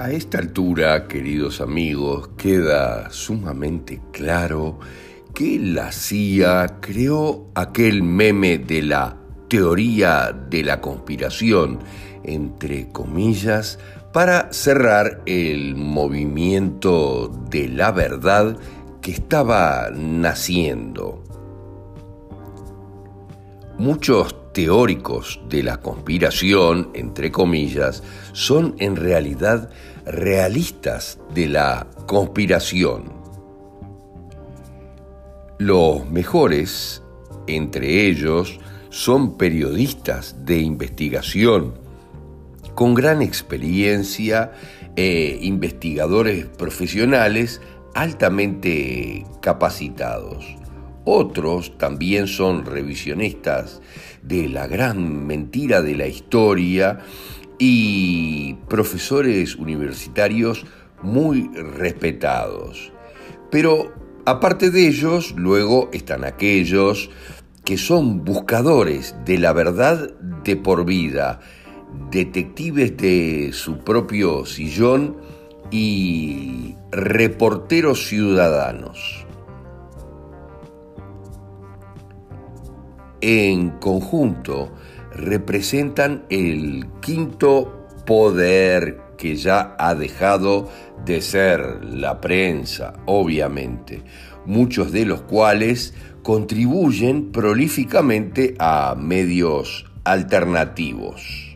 A esta altura, queridos amigos, queda sumamente claro que la CIA creó aquel meme de la teoría de la conspiración, entre comillas, para cerrar el movimiento de la verdad que estaba naciendo. Muchos teóricos de la conspiración, entre comillas, son en realidad realistas de la conspiración. Los mejores, entre ellos, son periodistas de investigación con gran experiencia e investigadores profesionales altamente capacitados. Otros también son revisionistas de la gran mentira de la historia y profesores universitarios muy respetados. Pero aparte de ellos, luego están aquellos que son buscadores de la verdad de por vida, detectives de su propio sillón y reporteros ciudadanos. En conjunto representan el quinto poder que ya ha dejado de ser la prensa, obviamente, muchos de los cuales contribuyen prolíficamente a medios alternativos.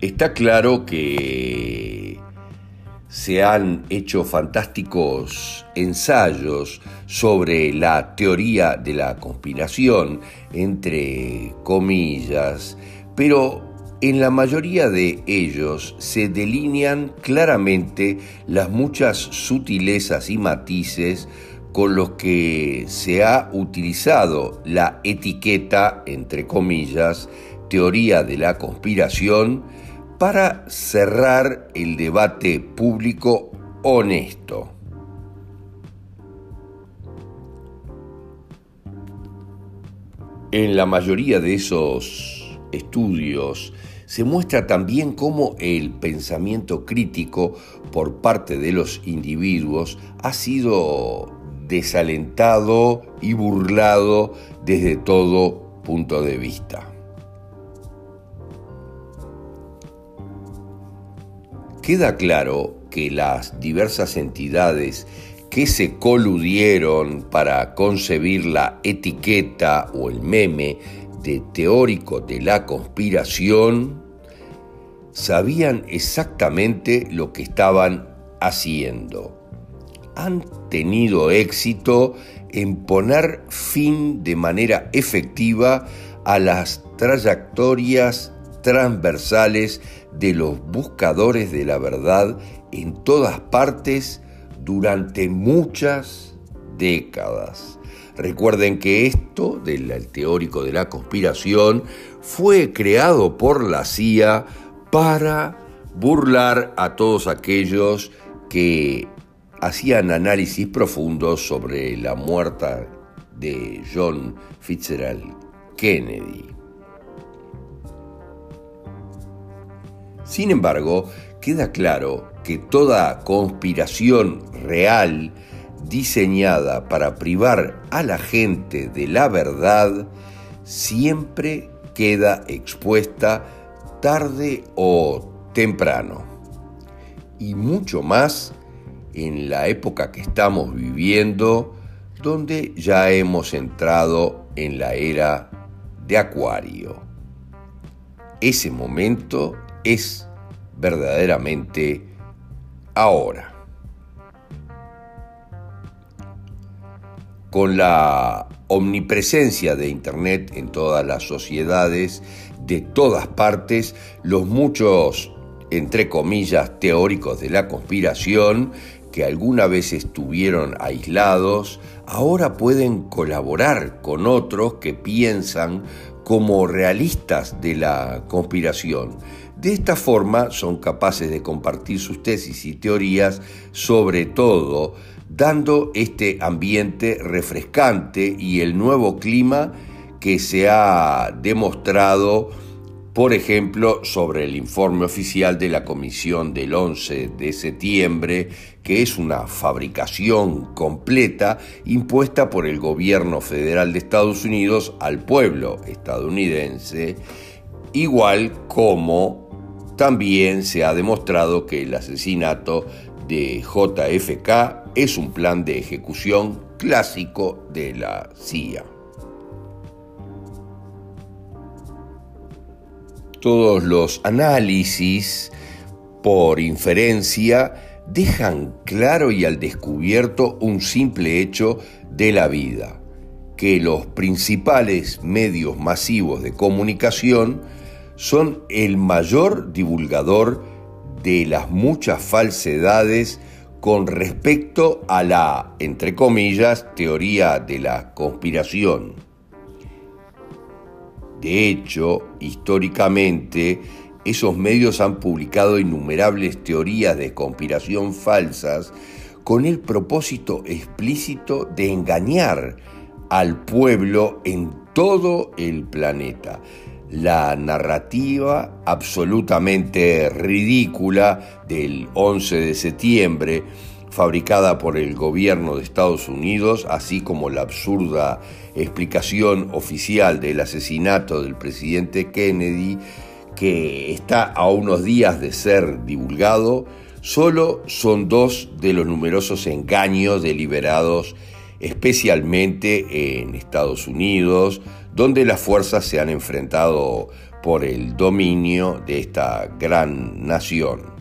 Está claro que se han hecho fantásticos ensayos sobre la teoría de la conspiración, entre comillas, pero en la mayoría de ellos se delinean claramente las muchas sutilezas y matices con los que se ha utilizado la etiqueta, entre comillas, teoría de la conspiración, para cerrar el debate público honesto. En la mayoría de esos estudios se muestra también cómo el pensamiento crítico por parte de los individuos ha sido desalentado y burlado desde todo punto de vista. Queda claro que las diversas entidades que se coludieron para concebir la etiqueta o el meme de teórico de la conspiración sabían exactamente lo que estaban haciendo. Han tenido éxito en poner fin de manera efectiva a las trayectorias transversales de los buscadores de la verdad en todas partes durante muchas décadas. Recuerden que esto del teórico de la conspiración fue creado por la CIA para burlar a todos aquellos que hacían análisis profundos sobre la muerte de John Fitzgerald Kennedy. Sin embargo, queda claro que toda conspiración real diseñada para privar a la gente de la verdad siempre queda expuesta tarde o temprano. Y mucho más en la época que estamos viviendo, donde ya hemos entrado en la era de Acuario. Ese momento es verdaderamente ahora. Con la omnipresencia de Internet en todas las sociedades, de todas partes, los muchos, entre comillas, teóricos de la conspiración, que alguna vez estuvieron aislados, ahora pueden colaborar con otros que piensan como realistas de la conspiración. De esta forma son capaces de compartir sus tesis y teorías, sobre todo dando este ambiente refrescante y el nuevo clima que se ha demostrado, por ejemplo, sobre el informe oficial de la Comisión del 11 de septiembre, que es una fabricación completa impuesta por el gobierno federal de Estados Unidos al pueblo estadounidense, igual como también se ha demostrado que el asesinato de JFK es un plan de ejecución clásico de la CIA. Todos los análisis por inferencia dejan claro y al descubierto un simple hecho de la vida, que los principales medios masivos de comunicación son el mayor divulgador de las muchas falsedades con respecto a la, entre comillas, teoría de la conspiración. De hecho, históricamente, esos medios han publicado innumerables teorías de conspiración falsas con el propósito explícito de engañar al pueblo en todo el planeta. La narrativa absolutamente ridícula del 11 de septiembre, fabricada por el gobierno de Estados Unidos, así como la absurda explicación oficial del asesinato del presidente Kennedy, que está a unos días de ser divulgado, solo son dos de los numerosos engaños deliberados especialmente en Estados Unidos, donde las fuerzas se han enfrentado por el dominio de esta gran nación.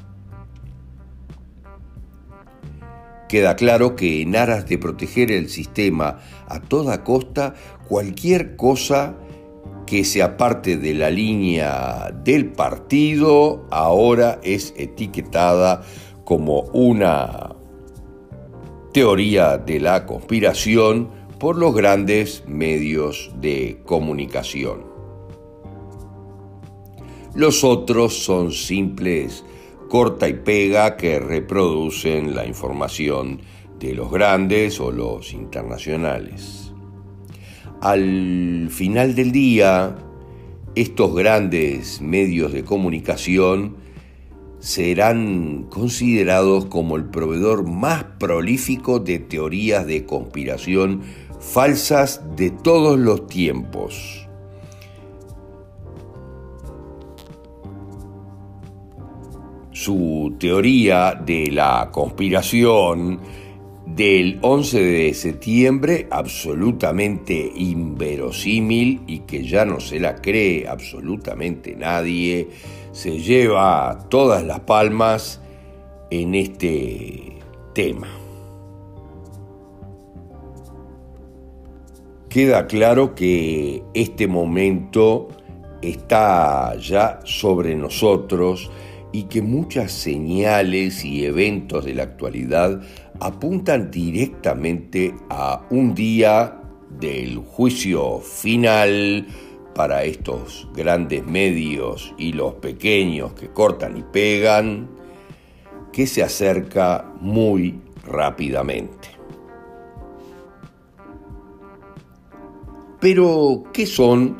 Queda claro que en aras de proteger el sistema a toda costa, cualquier cosa que se aparte de la línea del partido ahora es etiquetada como una teoría de la conspiración por los grandes medios de comunicación. Los otros son simples corta y pega que reproducen la información de los grandes o los internacionales. Al final del día, estos grandes medios de comunicación serán considerados como el proveedor más prolífico de teorías de conspiración falsas de todos los tiempos. Su teoría de la conspiración del 11 de septiembre, absolutamente inverosímil y que ya no se la cree absolutamente nadie, se lleva todas las palmas en este tema. Queda claro que este momento está ya sobre nosotros y que muchas señales y eventos de la actualidad apuntan directamente a un día del juicio final para estos grandes medios y los pequeños que cortan y pegan, que se acerca muy rápidamente. Pero, ¿qué son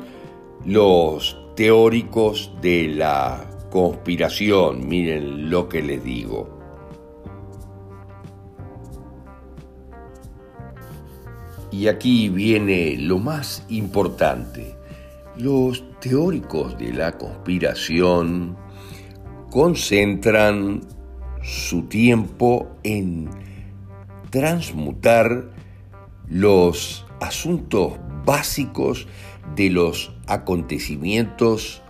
los teóricos de la conspiración? Miren lo que les digo. Y aquí viene lo más importante. Los teóricos de la conspiración concentran su tiempo en transmutar los asuntos básicos de los acontecimientos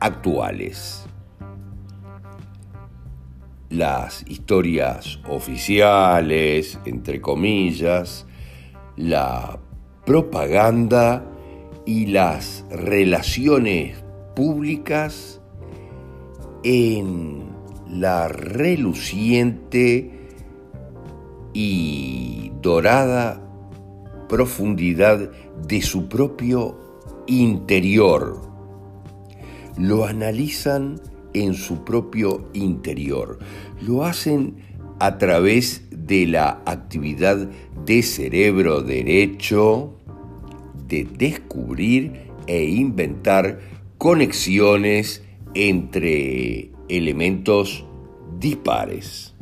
actuales. Las historias oficiales, entre comillas, la propaganda y las relaciones públicas en la reluciente y dorada profundidad de su propio interior. Lo analizan en su propio interior. Lo hacen a través de la actividad de cerebro derecho, de descubrir e inventar conexiones entre elementos dispares.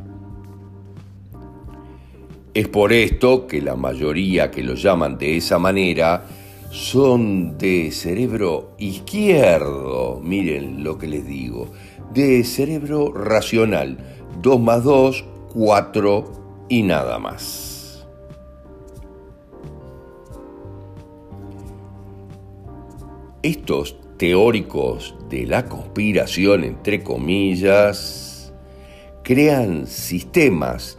Es por esto que la mayoría que lo llaman de esa manera son de cerebro izquierdo, miren lo que les digo, de cerebro racional, 2 más 2, 4 y nada más. Estos teóricos de la conspiración, entre comillas, crean sistemas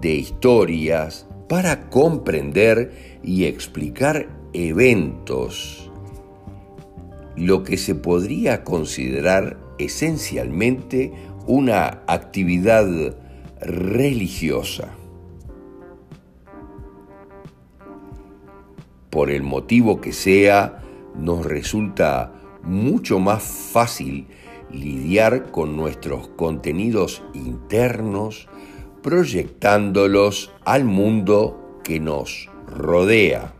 de historias para comprender y explicar eventos, lo que se podría considerar esencialmente una actividad religiosa. Por el motivo que sea, nos resulta mucho más fácil lidiar con nuestros contenidos internos proyectándolos al mundo que nos rodea.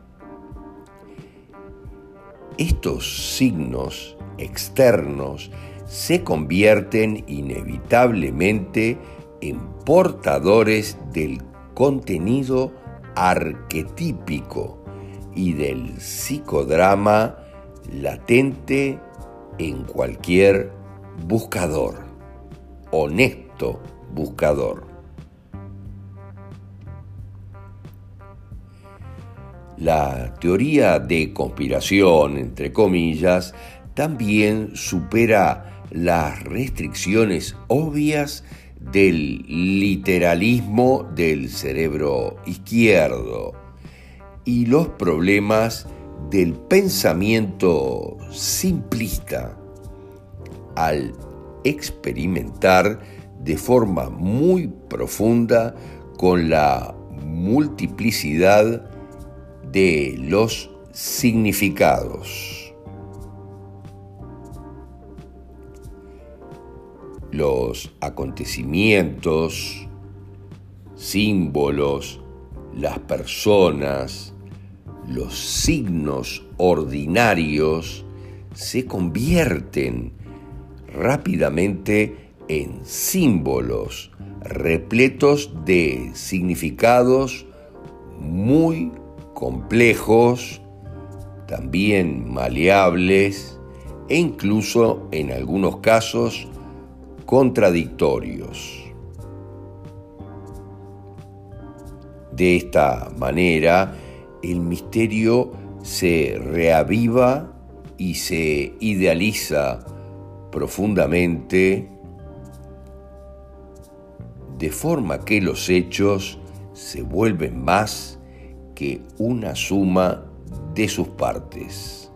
Estos signos externos se convierten inevitablemente en portadores del contenido arquetípico y del psicodrama latente en cualquier buscador, honesto buscador. La teoría de conspiración, entre comillas, también supera las restricciones obvias del literalismo del cerebro izquierdo y los problemas del pensamiento simplista al experimentar de forma muy profunda con la multiplicidad de los significados. Los acontecimientos, símbolos, las personas, los signos ordinarios se convierten rápidamente en símbolos repletos de significados muy complejos, también maleables e incluso en algunos casos contradictorios. De esta manera, el misterio se reaviva y se idealiza profundamente de forma que los hechos se vuelven más una suma de sus partes.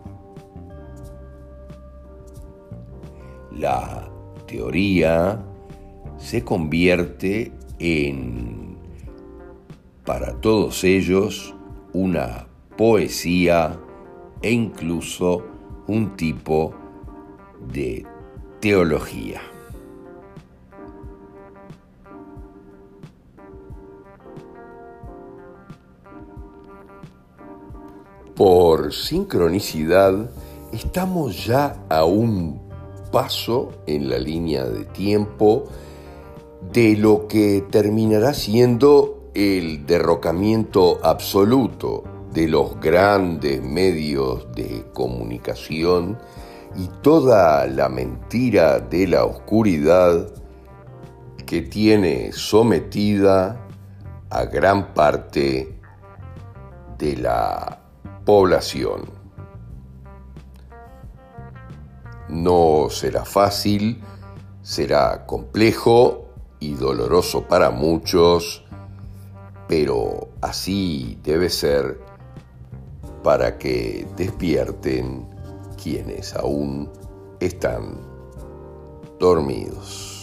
La teoría se convierte en, para todos ellos, una poesía e incluso un tipo de teología. Por sincronicidad, estamos ya a un paso en la línea de tiempo de lo que terminará siendo el derrocamiento absoluto de los grandes medios de comunicación y toda la mentira de la oscuridad que tiene sometida a gran parte de la población. No será fácil, será complejo y doloroso para muchos, pero así debe ser para que despierten quienes aún están dormidos.